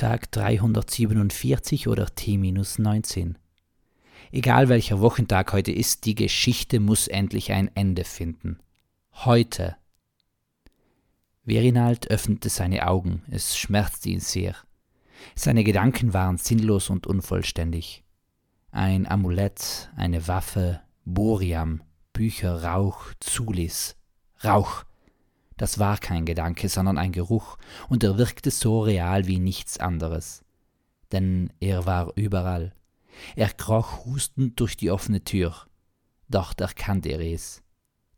Tag 347 oder T-19. Egal welcher Wochentag heute ist, die Geschichte muss endlich ein Ende finden. Heute. Verinald öffnete seine Augen, es schmerzte ihn sehr. Seine Gedanken waren sinnlos und unvollständig. Ein Amulett, eine Waffe, Boriam, Bücher, Rauch, Zulis, Rauch. Das war kein Gedanke, sondern ein Geruch, und er wirkte so real wie nichts anderes. Denn er war überall. Er kroch hustend durch die offene Tür. Dort erkannte er es.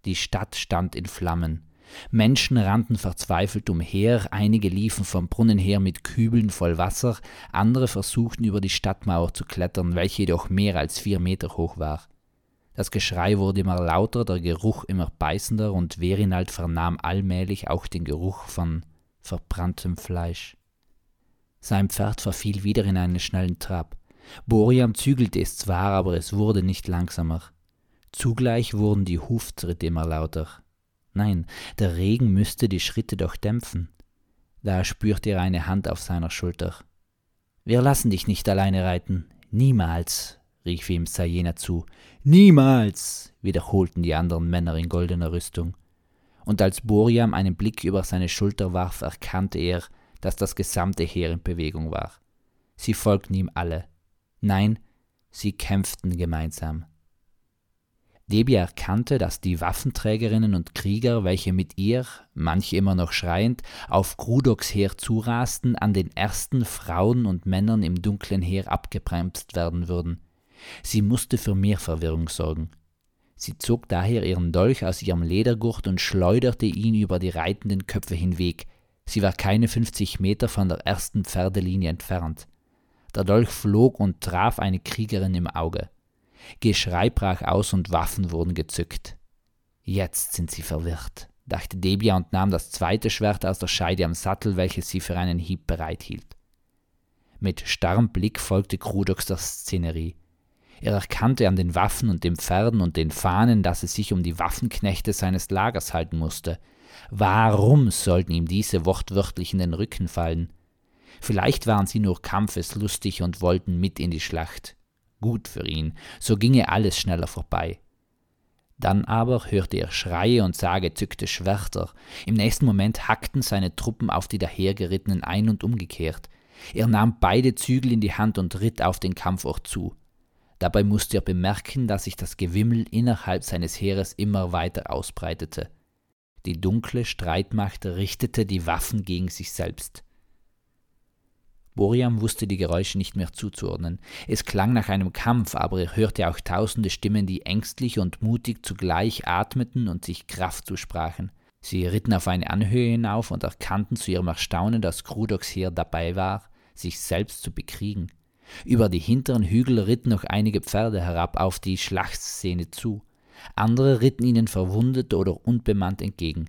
Die Stadt stand in Flammen. Menschen rannten verzweifelt umher, einige liefen vom Brunnen her mit Kübeln voll Wasser, andere versuchten über die Stadtmauer zu klettern, welche jedoch mehr als vier Meter hoch war. Das Geschrei wurde immer lauter, der Geruch immer beißender, und Verinald vernahm allmählich auch den Geruch von verbranntem Fleisch. Sein Pferd verfiel wieder in einen schnellen Trab. Boriam zügelte es zwar, aber es wurde nicht langsamer. Zugleich wurden die Huftritte immer lauter. Nein, der Regen müsste die Schritte doch dämpfen. Da spürte er eine Hand auf seiner Schulter. Wir lassen dich nicht alleine reiten. Niemals, rief ihm Sayena zu. Niemals, wiederholten die anderen Männer in goldener Rüstung. Und als Boriam einen Blick über seine Schulter warf, erkannte er, dass das gesamte Heer in Bewegung war. Sie folgten ihm alle. Nein, sie kämpften gemeinsam. Debi erkannte, dass die Waffenträgerinnen und Krieger, welche mit ihr, manche immer noch schreiend, auf Grudoks Heer zurasten, an den ersten Frauen und Männern im dunklen Heer abgebremst werden würden. Sie musste für mehr Verwirrung sorgen. Sie zog daher ihren Dolch aus ihrem Ledergurt und schleuderte ihn über die reitenden Köpfe hinweg. Sie war keine fünfzig Meter von der ersten Pferdelinie entfernt. Der Dolch flog und traf eine Kriegerin im Auge. Geschrei brach aus und Waffen wurden gezückt. Jetzt sind sie verwirrt, dachte Debia und nahm das zweite Schwert aus der Scheide am Sattel, welches sie für einen Hieb bereithielt. Mit starrem Blick folgte Krudox der Szenerie. Er erkannte an den Waffen und den Pferden und den Fahnen, dass es sich um die Waffenknechte seines Lagers halten musste. Warum sollten ihm diese wortwörtlich in den Rücken fallen? Vielleicht waren sie nur kampfeslustig und wollten mit in die Schlacht. Gut für ihn, so ginge alles schneller vorbei. Dann aber hörte er Schreie und sah gezückte Schwerter. Im nächsten Moment hackten seine Truppen auf die dahergerittenen ein und umgekehrt. Er nahm beide Zügel in die Hand und ritt auf den Kampfort zu. Dabei musste er bemerken, dass sich das Gewimmel innerhalb seines Heeres immer weiter ausbreitete. Die dunkle Streitmacht richtete die Waffen gegen sich selbst. Boriam wusste die Geräusche nicht mehr zuzuordnen. Es klang nach einem Kampf, aber er hörte auch tausende Stimmen, die ängstlich und mutig zugleich atmeten und sich Kraft zusprachen. Sie ritten auf eine Anhöhe hinauf und erkannten zu ihrem Erstaunen, dass Krudoks Heer dabei war, sich selbst zu bekriegen. Über die hinteren Hügel ritten noch einige Pferde herab auf die Schlachtszene zu. Andere ritten ihnen verwundet oder unbemannt entgegen.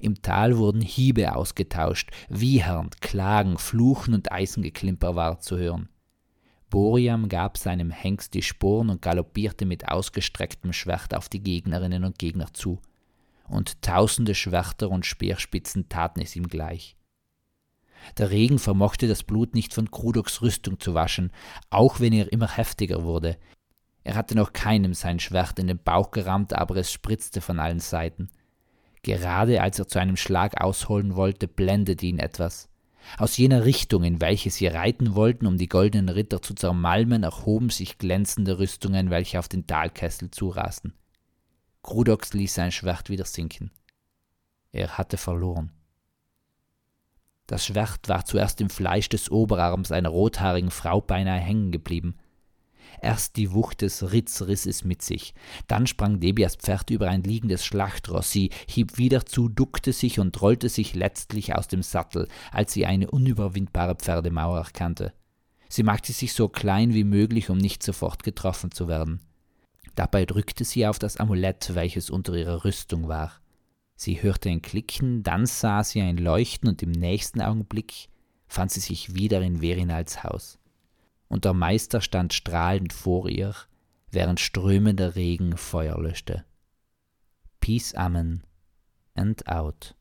Im Tal wurden Hiebe ausgetauscht, Wiehern, Klagen, Fluchen und Eisengeklimper war zu hören. Boriam gab seinem Hengst die Sporen und galoppierte mit ausgestrecktem Schwert auf die Gegnerinnen und Gegner zu. Und tausende Schwerter und Speerspitzen taten es ihm gleich. Der Regen vermochte das Blut nicht von Krudoks Rüstung zu waschen, auch wenn er immer heftiger wurde. Er hatte noch keinem sein Schwert in den Bauch gerammt, aber es spritzte von allen Seiten. Gerade als er zu einem Schlag ausholen wollte, blendete ihn etwas. Aus jener Richtung, in welche sie reiten wollten, um die goldenen Ritter zu zermalmen, erhoben sich glänzende Rüstungen, welche auf den Talkessel zurasten. Krudox ließ sein Schwert wieder sinken. Er hatte verloren. Das Schwert war zuerst im Fleisch des Oberarms einer rothaarigen Frau beinahe hängen geblieben. Erst die Wucht des Ritz riss es mit sich. Dann sprang Debias Pferd über ein liegendes Schlachtross. Sie hieb wieder zu, duckte sich und rollte sich letztlich aus dem Sattel, als sie eine unüberwindbare Pferdemauer erkannte. Sie machte sich so klein wie möglich, um nicht sofort getroffen zu werden. Dabei drückte sie auf das Amulett, welches unter ihrer Rüstung war. Sie hörte ein Klicken, dann sah sie ein Leuchten und im nächsten Augenblick fand sie sich wieder in Verinals Haus. Und der Meister stand strahlend vor ihr, während strömender Regen Feuer löschte. Peace Amen and out.